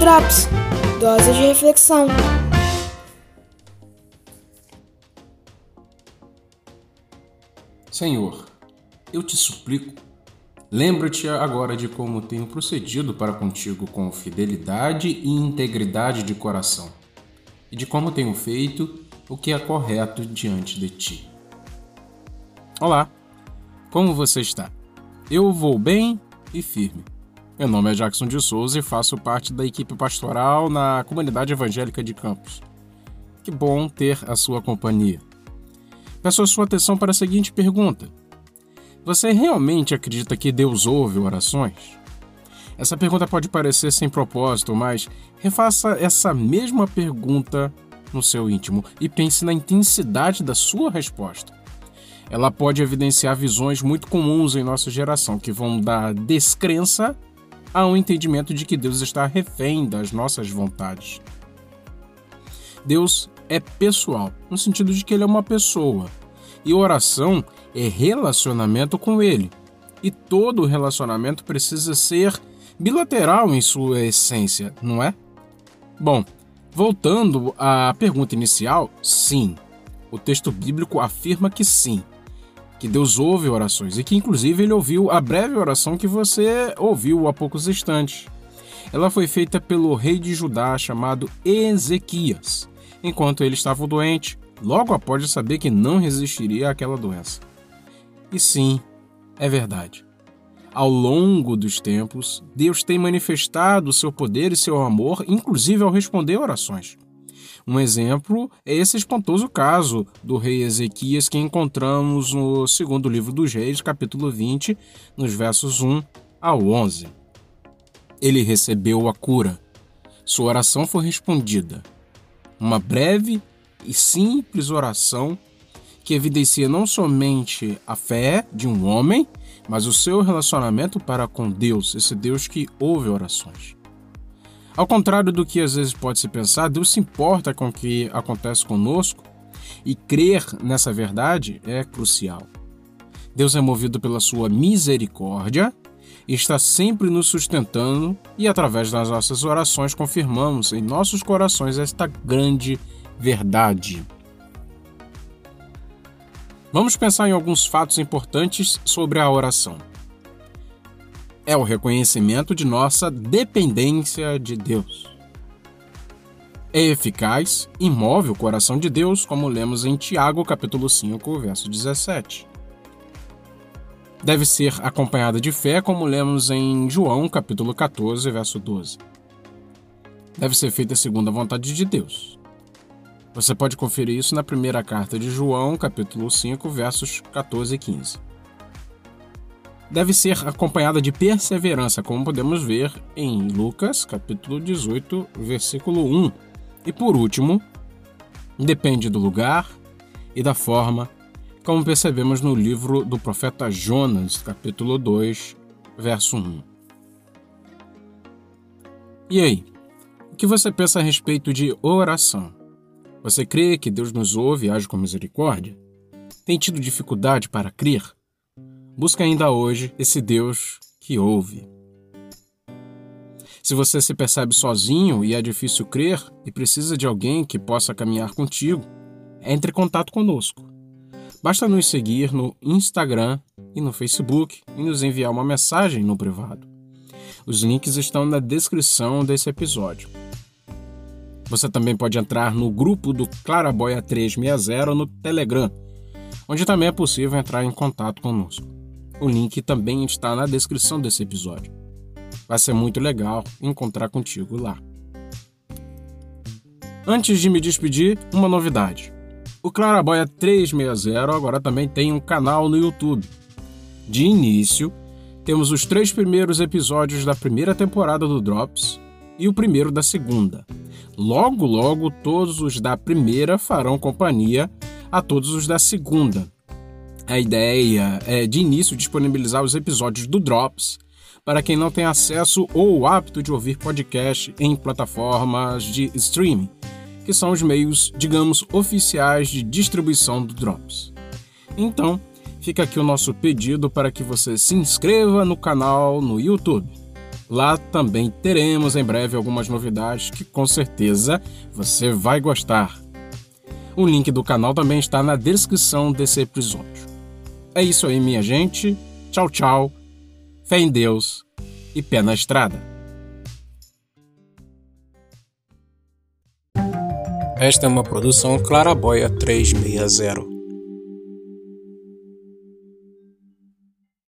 Drops Dose de reflexão. Senhor, eu te suplico, lembra-te agora de como tenho procedido para contigo com fidelidade e integridade de coração, e de como tenho feito o que é correto diante de ti. Olá, como você está? Eu vou bem e firme. Meu nome é Jackson de Souza e faço parte da equipe pastoral na comunidade evangélica de Campos. Que bom ter a sua companhia. Peço a sua atenção para a seguinte pergunta: Você realmente acredita que Deus ouve orações? Essa pergunta pode parecer sem propósito, mas refaça essa mesma pergunta no seu íntimo e pense na intensidade da sua resposta. Ela pode evidenciar visões muito comuns em nossa geração que vão da descrença há um entendimento de que Deus está refém das nossas vontades. Deus é pessoal, no sentido de que ele é uma pessoa, e oração é relacionamento com ele. E todo relacionamento precisa ser bilateral em sua essência, não é? Bom, voltando à pergunta inicial, sim. O texto bíblico afirma que sim que Deus ouve orações e que, inclusive, ele ouviu a breve oração que você ouviu há poucos instantes. Ela foi feita pelo rei de Judá chamado Ezequias, enquanto ele estava doente, logo após saber que não resistiria àquela doença. E sim, é verdade. Ao longo dos tempos, Deus tem manifestado seu poder e seu amor, inclusive ao responder orações. Um exemplo é esse espantoso caso do rei Ezequias que encontramos no segundo livro dos Reis, capítulo 20, nos versos 1 ao 11. Ele recebeu a cura. Sua oração foi respondida. Uma breve e simples oração que evidencia não somente a fé de um homem, mas o seu relacionamento para com Deus, esse Deus que ouve orações. Ao contrário do que às vezes pode se pensar, Deus se importa com o que acontece conosco e crer nessa verdade é crucial. Deus é movido pela sua misericórdia e está sempre nos sustentando, e através das nossas orações confirmamos em nossos corações esta grande verdade. Vamos pensar em alguns fatos importantes sobre a oração é o reconhecimento de nossa dependência de Deus. É eficaz e move o coração de Deus, como lemos em Tiago, capítulo 5, verso 17. Deve ser acompanhada de fé, como lemos em João, capítulo 14, verso 12. Deve ser feita segundo a vontade de Deus. Você pode conferir isso na primeira carta de João, capítulo 5, versos 14 e 15 deve ser acompanhada de perseverança, como podemos ver em Lucas, capítulo 18, versículo 1. E por último, depende do lugar e da forma, como percebemos no livro do profeta Jonas, capítulo 2, verso 1. E aí, o que você pensa a respeito de oração? Você crê que Deus nos ouve e age com misericórdia? Tem tido dificuldade para crer? Busca ainda hoje esse Deus que ouve. Se você se percebe sozinho e é difícil crer e precisa de alguém que possa caminhar contigo, entre em contato conosco. Basta nos seguir no Instagram e no Facebook e nos enviar uma mensagem no privado. Os links estão na descrição desse episódio. Você também pode entrar no grupo do Claraboia 360 no Telegram, onde também é possível entrar em contato conosco. O link também está na descrição desse episódio. Vai ser muito legal encontrar contigo lá. Antes de me despedir, uma novidade. O Claraboia 360 agora também tem um canal no YouTube. De início, temos os três primeiros episódios da primeira temporada do Drops e o primeiro da segunda. Logo, logo, todos os da primeira farão companhia a todos os da segunda, a ideia é, de início, disponibilizar os episódios do Drops para quem não tem acesso ou hábito de ouvir podcast em plataformas de streaming, que são os meios, digamos, oficiais de distribuição do Drops. Então, fica aqui o nosso pedido para que você se inscreva no canal no YouTube. Lá também teremos em breve algumas novidades que com certeza você vai gostar. O link do canal também está na descrição desse episódio. É isso aí, minha gente. Tchau, tchau. Fé em Deus e pé na estrada. Esta é uma produção Claraboia 360.